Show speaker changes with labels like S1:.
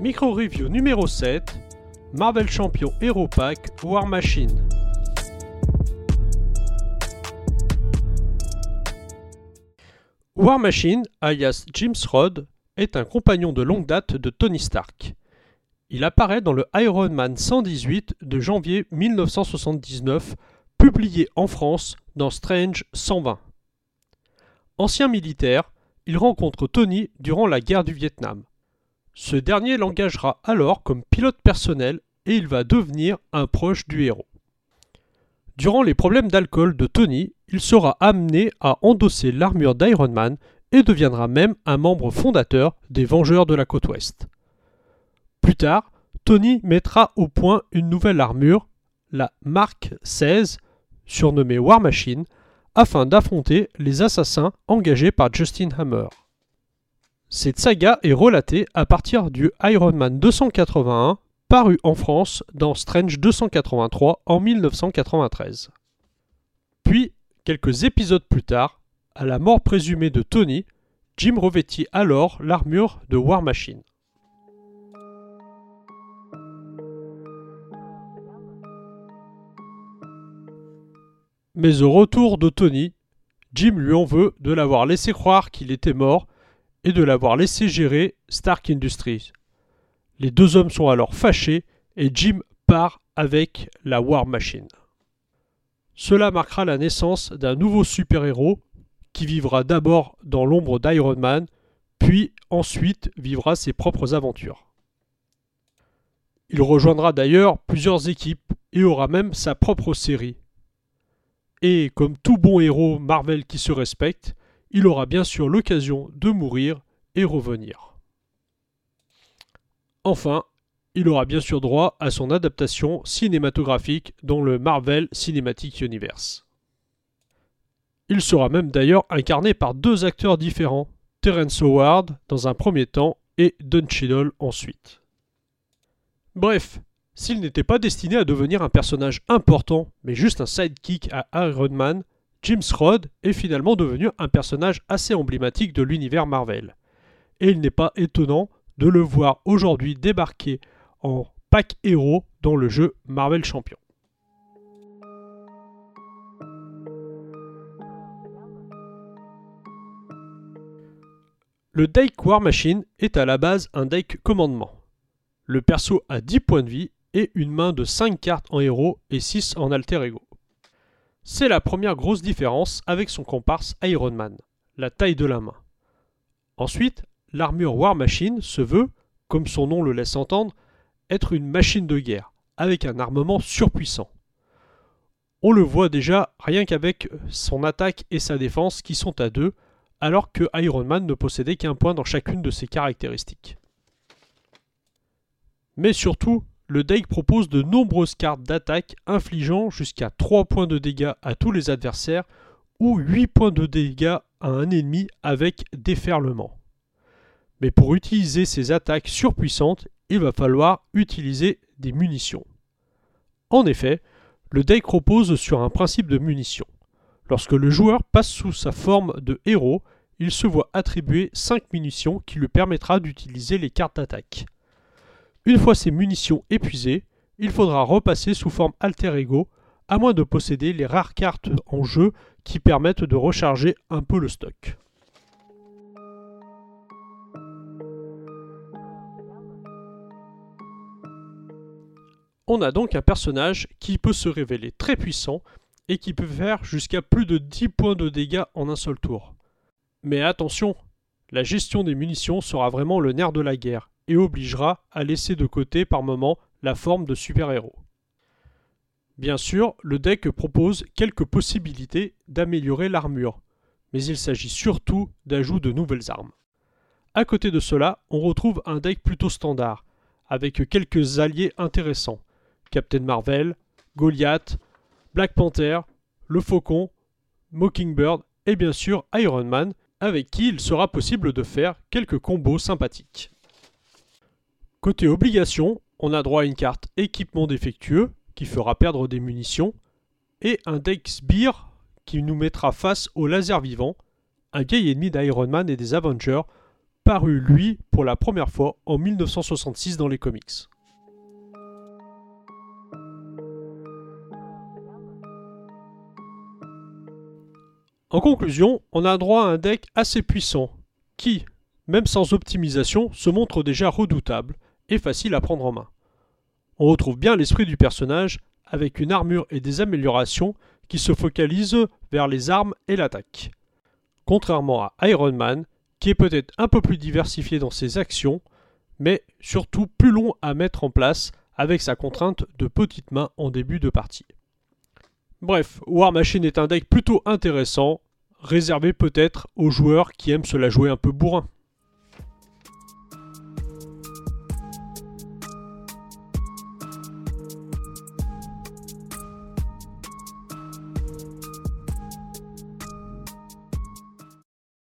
S1: Micro Review numéro 7 Marvel Champion Hero Pack War Machine. War Machine, alias James Rod, est un compagnon de longue date de Tony Stark. Il apparaît dans le Iron Man 118 de janvier 1979, publié en France dans Strange 120. Ancien militaire, il rencontre Tony durant la guerre du Vietnam. Ce dernier l'engagera alors comme pilote personnel et il va devenir un proche du héros. Durant les problèmes d'alcool de Tony, il sera amené à endosser l'armure d'Iron Man et deviendra même un membre fondateur des Vengeurs de la côte ouest. Plus tard, Tony mettra au point une nouvelle armure, la Mark 16, surnommée War Machine, afin d'affronter les assassins engagés par Justin Hammer. Cette saga est relatée à partir du Iron Man 281, paru en France dans Strange 283 en 1993. Puis, quelques épisodes plus tard, à la mort présumée de Tony, Jim revêtit alors l'armure de War Machine. Mais au retour de Tony, Jim lui en veut de l'avoir laissé croire qu'il était mort et de l'avoir laissé gérer Stark Industries. Les deux hommes sont alors fâchés et Jim part avec la War Machine. Cela marquera la naissance d'un nouveau super-héros qui vivra d'abord dans l'ombre d'Iron Man, puis ensuite vivra ses propres aventures. Il rejoindra d'ailleurs plusieurs équipes et aura même sa propre série. Et comme tout bon héros Marvel qui se respecte, il aura bien sûr l'occasion de mourir et revenir. Enfin, il aura bien sûr droit à son adaptation cinématographique dans le Marvel Cinematic Universe. Il sera même d'ailleurs incarné par deux acteurs différents, Terence Howard dans un premier temps et Don Cheadle ensuite. Bref, s'il n'était pas destiné à devenir un personnage important, mais juste un sidekick à Iron Man, James Rod est finalement devenu un personnage assez emblématique de l'univers Marvel. Et il n'est pas étonnant de le voir aujourd'hui débarquer en pack héros dans le jeu Marvel Champion. Le deck War Machine est à la base un deck commandement. Le perso a 10 points de vie et une main de 5 cartes en héros et 6 en alter ego. C'est la première grosse différence avec son comparse Iron Man, la taille de la main. Ensuite, l'armure War Machine se veut, comme son nom le laisse entendre, être une machine de guerre, avec un armement surpuissant. On le voit déjà rien qu'avec son attaque et sa défense qui sont à deux, alors que Iron Man ne possédait qu'un point dans chacune de ses caractéristiques. Mais surtout, le deck propose de nombreuses cartes d'attaque infligeant jusqu'à 3 points de dégâts à tous les adversaires ou 8 points de dégâts à un ennemi avec déferlement. Mais pour utiliser ces attaques surpuissantes, il va falloir utiliser des munitions. En effet, le deck repose sur un principe de munitions. Lorsque le joueur passe sous sa forme de héros, il se voit attribuer 5 munitions qui lui permettra d'utiliser les cartes d'attaque. Une fois ces munitions épuisées, il faudra repasser sous forme alter ego, à moins de posséder les rares cartes en jeu qui permettent de recharger un peu le stock. On a donc un personnage qui peut se révéler très puissant et qui peut faire jusqu'à plus de 10 points de dégâts en un seul tour. Mais attention, la gestion des munitions sera vraiment le nerf de la guerre et obligera à laisser de côté par moment la forme de super-héros. Bien sûr, le deck propose quelques possibilités d'améliorer l'armure, mais il s'agit surtout d'ajout de nouvelles armes. À côté de cela, on retrouve un deck plutôt standard, avec quelques alliés intéressants Captain Marvel, Goliath, Black Panther, le Faucon, Mockingbird et bien sûr Iron Man, avec qui il sera possible de faire quelques combos sympathiques. Côté obligation, on a droit à une carte équipement défectueux qui fera perdre des munitions et un deck Sbire qui nous mettra face au laser vivant, un vieil ennemi d'Iron Man et des Avengers, apparu lui pour la première fois en 1966 dans les comics. En conclusion, on a droit à un deck assez puissant, qui, même sans optimisation, se montre déjà redoutable et facile à prendre en main. On retrouve bien l'esprit du personnage, avec une armure et des améliorations qui se focalisent vers les armes et l'attaque. Contrairement à Iron Man, qui est peut-être un peu plus diversifié dans ses actions, mais surtout plus long à mettre en place avec sa contrainte de petites mains en début de partie. Bref, War Machine est un deck plutôt intéressant, réservé peut-être aux joueurs qui aiment se la jouer un peu bourrin.